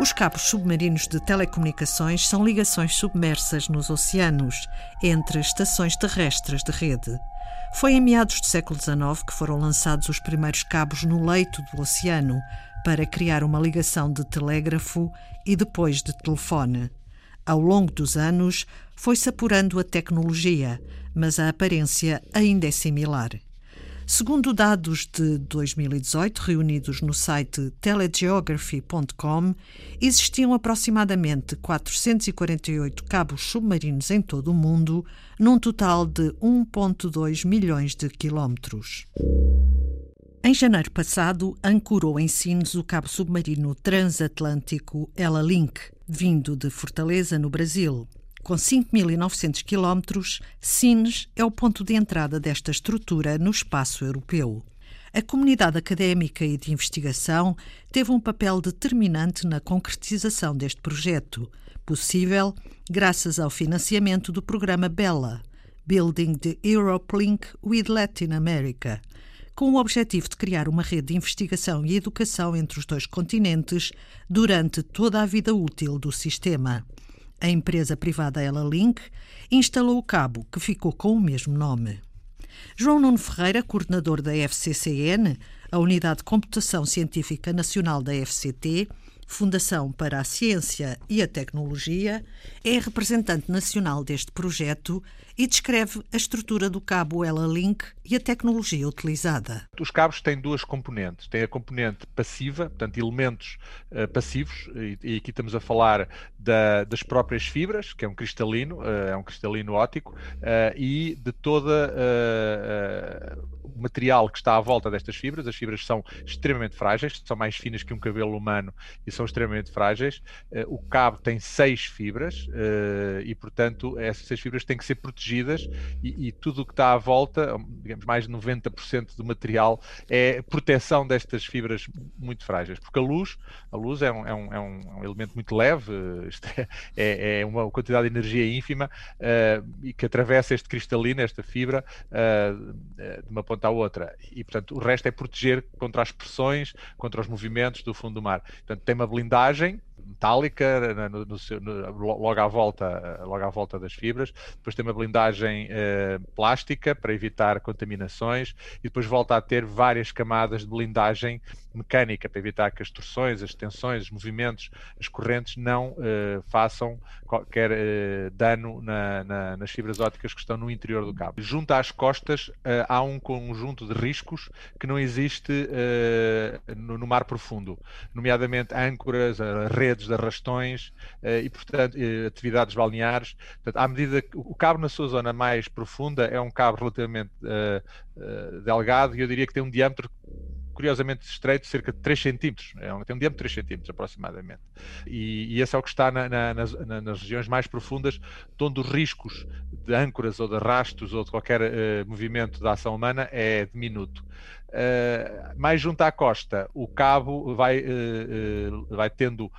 Os cabos submarinos de telecomunicações são ligações submersas nos oceanos, entre estações terrestres de rede. Foi em meados do século XIX que foram lançados os primeiros cabos no leito do oceano para criar uma ligação de telégrafo e depois de telefone. Ao longo dos anos, foi-se apurando a tecnologia, mas a aparência ainda é similar. Segundo dados de 2018 reunidos no site telegeography.com, existiam aproximadamente 448 cabos submarinos em todo o mundo, num total de 1,2 milhões de quilómetros. Em janeiro passado, ancorou em Sines o cabo submarino transatlântico Ela Link, vindo de Fortaleza, no Brasil. Com 5.900 quilómetros, Sines é o ponto de entrada desta estrutura no espaço europeu. A comunidade académica e de investigação teve um papel determinante na concretização deste projeto, possível graças ao financiamento do programa BELA, Building the Europe Link with Latin America, com o objetivo de criar uma rede de investigação e educação entre os dois continentes durante toda a vida útil do sistema. A empresa privada Ela Link instalou o cabo, que ficou com o mesmo nome. João Nuno Ferreira, coordenador da FCCN, a Unidade de Computação Científica Nacional da FCT, Fundação para a Ciência e a Tecnologia, é representante nacional deste projeto e descreve a estrutura do cabo Ela Link e a tecnologia utilizada. Os cabos têm duas componentes. Tem a componente passiva, portanto, elementos uh, passivos, e, e, aqui estamos a falar da, das próprias fibras, que é um cristalino, uh, é um cristalino óptico, uh, e de toda material que está à volta destas fibras. As fibras são extremamente frágeis, são mais finas que um cabelo humano e são extremamente frágeis. o cabo tem seis fibras e, portanto, essas seis fibras têm que ser protegidas e, e tudo o que está à volta, digamos, mais de 90% do material é proteção destas fibras muito frágeis, porque a luz, a luz é um, é um, é um elemento muito leve, é, é, uma quantidade de energia ínfima e que atravessa este cristalino, esta fibra, de uma ponta à outra. E, portanto, o resto é proteger contra as pressões, contra os movimentos do fundo do mar. Portanto, tem uma blindagem metálica no, no seu, no, logo, à volta, logo à volta das fibras, depois tem uma blindagem eh, plástica para evitar contaminações e depois volta a ter várias camadas de blindagem mecânica para evitar que as torções, as tensões, os movimentos, as correntes não eh, façam qualquer eh, dano na, na, nas fibras ópticas que estão no interior do cabo. Junto às costas eh, há um conjunto de riscos que não existe no, no, mar profundo, nomeadamente âncoras, redes de arrastões e, portanto, atividades balneares. Portanto, à medida que o cabo na sua zona mais profunda é um cabo relativamente delgado e eu diria que tem um diâmetro curiosamente estreito, cerca de 3 centímetros, é um, tem um diâmetro de 3 centímetros aproximadamente. E, e esse é o que está na, na, nas, nas, regiões mais profundas, onde os riscos de âncoras ou de arrastos ou de qualquer uh, movimento da ação humana é diminuto. Uh, mais junto à costa, o cabo vai, uh, uh, vai tendo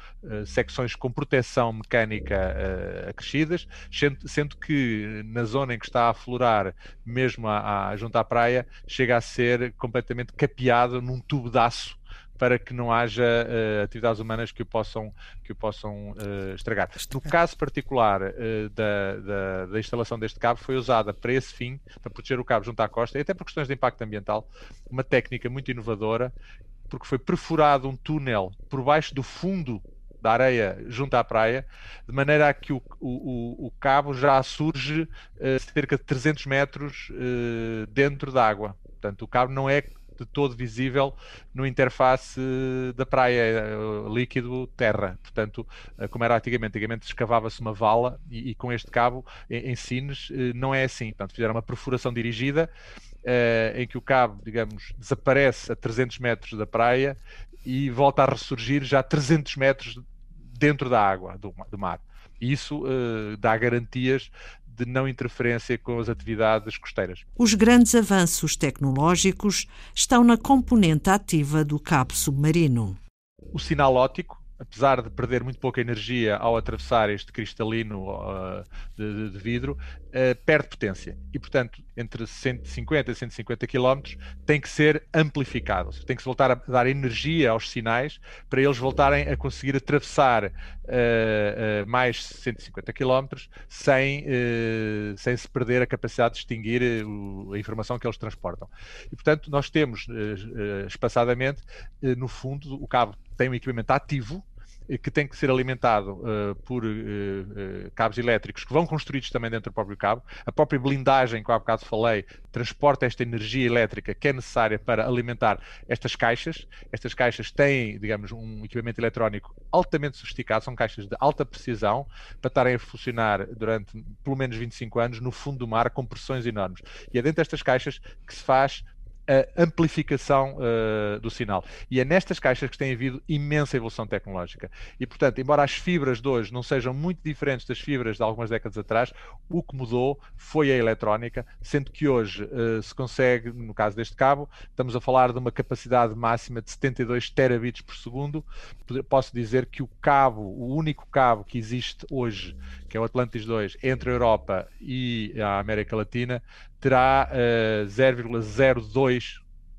secções com proteção mecânica acrescidas, sendo, sendo, que na zona em que está a aflorar, mesmo a, a, junto à praia, chega a ser completamente capeado num tubo de aço para que não haja uh, atividades humanas que o possam, que o possam uh, estragar. No caso particular uh, da, da, da, instalação deste cabo, foi usada para esse fim, para proteger o cabo junto à costa, e até por questões de impacto ambiental, uma técnica muito inovadora, porque foi perfurado um túnel por baixo do fundo da areia junto à praia, de maneira a que o, o, o cabo já surge cerca de 300 metros dentro da água. Portanto, o cabo não é de todo visível no interface da praia, eh, líquido-terra. Portanto, eh, como era antigamente, antigamente escavava-se uma vala e, e, com este cabo em, em Sines eh, não é assim. Portanto, fizeram uma perfuração dirigida em que o cabo, digamos, desaparece a 300 metros da praia e volta a ressurgir já a 300 metros dentro da água do, do mar. E isso uh, dá garantias de não interferência com as atividades costeiras. Os grandes avanços tecnológicos estão na componente ativa do cabo submarino. O sinal óptico apesar de perder muito pouca energia ao atravessar este cristalino uh, de, de, vidro, uh, perde potência. E, portanto, entre 150 e 150 km tem que ser amplificado. Tem que se voltar a dar energia aos sinais para eles voltarem a conseguir atravessar uh, mais 150 km sem, sem se perder a capacidade de distinguir a informação que eles transportam. E, portanto, nós temos, espaçadamente, no fundo, o cabo tem um equipamento ativo que tem que ser alimentado uh, por uh, cabos elétricos que vão construídos também dentro do próprio cabo. A própria blindagem, que há bocado falei, transporta esta energia elétrica que é necessária para alimentar estas caixas. Estas caixas têm, digamos, um equipamento eletrónico altamente sofisticado, são caixas de alta precisão para estarem a funcionar durante pelo menos 25 anos no fundo do mar com pressões enormes. E é dentro destas caixas que se faz a amplificação uh, do sinal. E é nestas caixas que tem havido imensa evolução tecnológica. E, portanto, embora as fibras de hoje não sejam muito diferentes das fibras de algumas décadas atrás, o que mudou foi a eletrónica, sendo que hoje uh, se consegue, no caso deste cabo, estamos a falar de uma capacidade máxima de 72 terabits por segundo. Posso dizer que o cabo, o único cabo que existe hoje, que é o Atlantis 2, entre a Europa e a América Latina, terá uh, eh, 0,02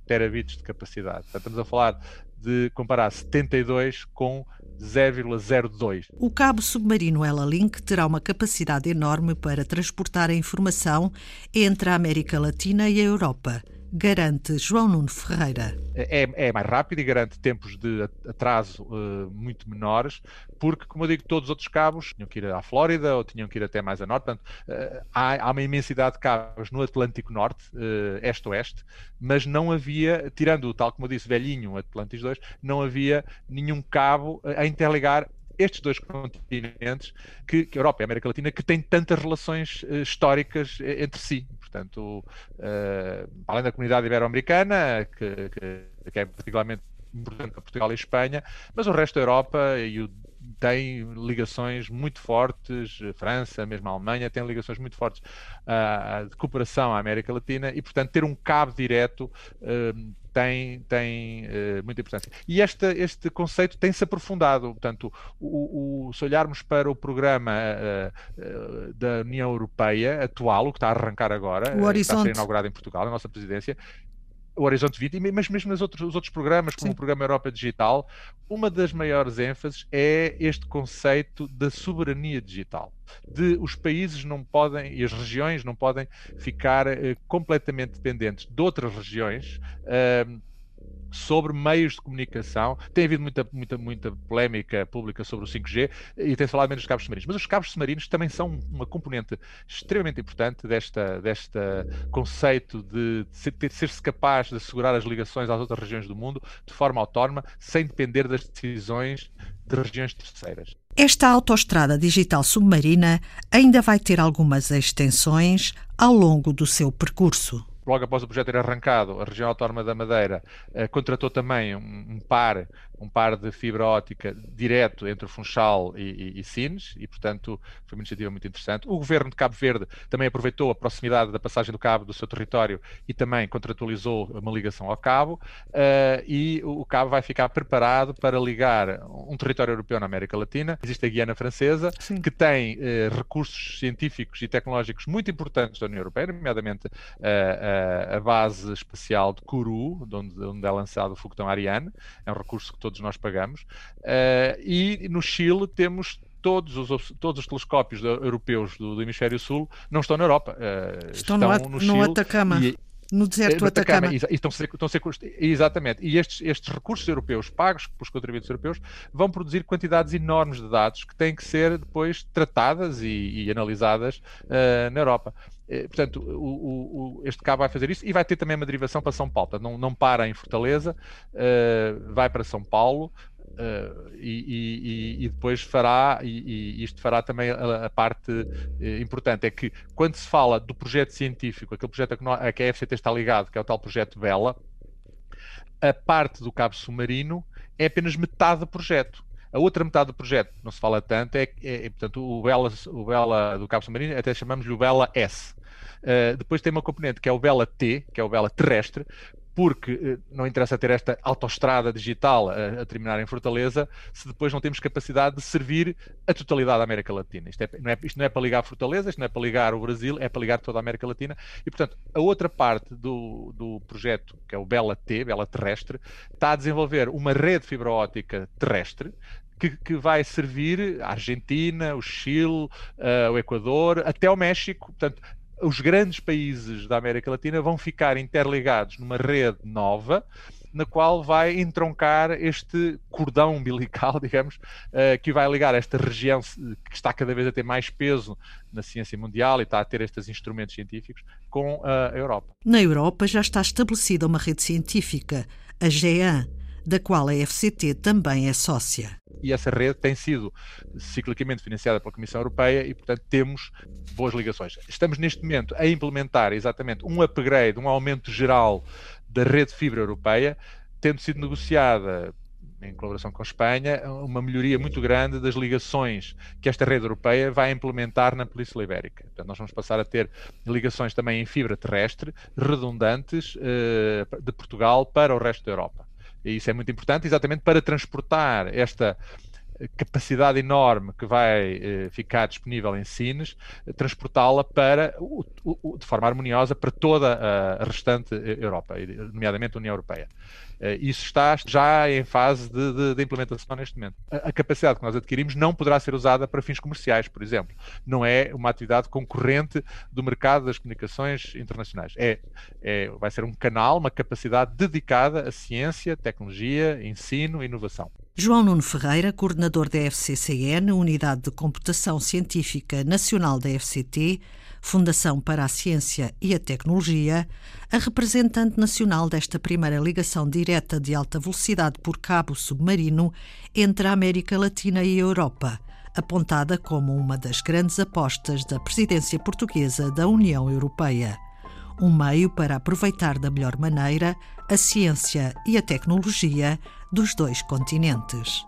terabits de capacidade. Portanto, estamos a falar de comparar 72 com 0,02. O cabo submarino Ela Link terá uma capacidade enorme para transportar a informação entre a América Latina e a Europa garante João Nuno Ferreira. É, é mais rápido e garante tempos de atraso uh, muito menores, porque, como eu digo, todos os outros cabos tinham que ir à Flórida ou tinham que ir até mais a norte. Portanto, uh, há, há, uma imensidade de cabos no Atlântico Norte, uh, este-oeste, mas não havia, tirando, tal como eu disse, velhinho, Atlantis 2, não havia nenhum cabo a interligar estes dois continentes, que, que a Europa e a América Latina, que têm tantas relações uh, históricas entre si. Portanto, uh, além da comunidade ibero-americana, que, que, que, é particularmente importante para Portugal e Espanha, mas o resto da Europa e o tem ligações muito fortes, França, mesmo a Alemanha, tem ligações muito fortes uh, de cooperação à América Latina e, portanto, ter um cabo direto uh, tem, tem uh, muita importância. E este, este conceito tem-se aprofundado. Portanto, o, o, se olharmos para o programa uh, da União Europeia atual, o que está a arrancar agora, o está a ser inaugurado em Portugal, a nossa presidência, o Horizonte 20, mas mesmo nos outros, os outros programas, como Sim. o Programa Europa Digital, uma das maiores ênfases é este conceito da soberania digital. De os países não podem, e as regiões não podem ficar uh, completamente dependentes de outras regiões. Uh, sobre meios de comunicação. Tem havido muita, muita, muita polémica pública sobre o 5G e tem-se falado menos dos cabos submarinos. Mas os cabos submarinos também são uma componente extremamente importante desta, desta conceito de, de ser-se capaz de assegurar as ligações às outras regiões do mundo de forma autónoma, sem depender das decisões de regiões terceiras. Esta autoestrada digital submarina ainda vai ter algumas extensões ao longo do seu percurso logo após o projeto ter arrancado, a região autónoma da Madeira uh, contratou também um, um, par um par de fibra ótica direto entre o Funchal e, e, e Sines, e portanto foi uma iniciativa muito interessante. O governo de Cabo Verde também aproveitou a proximidade da passagem do cabo do seu território e também contratualizou uma ligação ao cabo, uh, e o cabo vai ficar preparado para ligar um território europeu na América Latina. Existe a Guiana Francesa, Sim. que tem uh, recursos científicos e tecnológicos muito importantes da União Europeia, nomeadamente uh, a base espacial de Kourou, onde, onde é lançado o foguetão Ariane, é um recurso que todos todos nós pagamos. Uh, e no Chile temos todos os, todos os telescópios europeus do, do hemisfério sul não estão na Europa. Uh, estão, estão, no, no, Chile. No Atacama. E, no deserto do Atacama. Atacama. E, estão a ser, estão a ser, exatamente. E estes, estes recursos europeus, pagos pelos contribuintes europeus, vão produzir quantidades enormes de dados que têm que ser depois tratadas e, e analisadas uh, na Europa. Eh, portanto, o, o, este cabo vai fazer isso e vai ter também uma derivação para São Paulo. Portanto, não, não para em Fortaleza, uh, vai para São Paulo, Uh, e, e, e, depois fará, e, e, isto fará também a, a parte uh, importante, é que quando se fala do projeto científico, aquele projeto a que, a que a FCT está ligado, que é o tal projeto Bela, a parte do cabo submarino é apenas metade do projeto. A outra metade do projeto, não se fala tanto, é, é, é portanto, o Bela, o Bela do cabo submarino, até chamamos-lhe o Bela S. Uh, depois tem uma componente que é o Bela T, que é o Bela terrestre, porque eh, não interessa ter esta autoestrada digital a, a, terminar em Fortaleza se depois não temos capacidade de servir a totalidade da América Latina. Isto, é, não é, isto não é para ligar Fortaleza, isto não é para ligar o Brasil, é para ligar toda a América Latina. E, portanto, a outra parte do, do projeto, que é o Bela T, Bela Terrestre, está a desenvolver uma rede fibra óptica terrestre que, que, vai servir a Argentina, o Chile, uh, o Equador, até o México. Portanto, os grandes países da América Latina vão ficar interligados numa rede nova, na qual vai entroncar este cordão umbilical, digamos, uh, que vai ligar esta região que está cada vez a ter mais peso na ciência mundial e está a ter estes instrumentos científicos com a Europa. Na Europa já está estabelecida uma rede científica, a GEAN, da qual a FCT também é sócia e essa rede tem sido ciclicamente financiada pela Comissão Europeia e, portanto, temos boas ligações. Estamos neste momento a implementar exatamente um upgrade, um aumento geral da rede fibra europeia, tendo sido negociada em colaboração com a Espanha, uma melhoria muito grande das ligações que esta rede europeia vai implementar na Polícia Ibérica. Portanto, nós vamos passar a ter ligações também em fibra terrestre, redundantes, eh, de Portugal para o resto da Europa. E isso é muito importante, exatamente para transportar esta capacidade enorme que vai eh, ficar disponível em Sines, transportá-la para, o, o, de forma harmoniosa para toda a, restante Europa, nomeadamente a União Europeia. Eh, isso está já em fase de, de, de implementação neste momento. A, a, capacidade que nós adquirimos não poderá ser usada para fins comerciais, por exemplo. Não é uma atividade concorrente do mercado das comunicações internacionais. É, é, vai ser um canal, uma capacidade dedicada a ciência, tecnologia, ensino e inovação. João Nuno Ferreira, coordenador da FCCN, Unidade de Computação Científica Nacional da FCT, Fundação para a Ciência e a Tecnologia, a representante nacional desta primeira ligação direta de alta velocidade por cabo submarino entre a América Latina e a Europa, apontada como uma das grandes apostas da presidência portuguesa da União Europeia. Um meio para aproveitar da melhor maneira a ciência e a tecnologia dos dois continentes.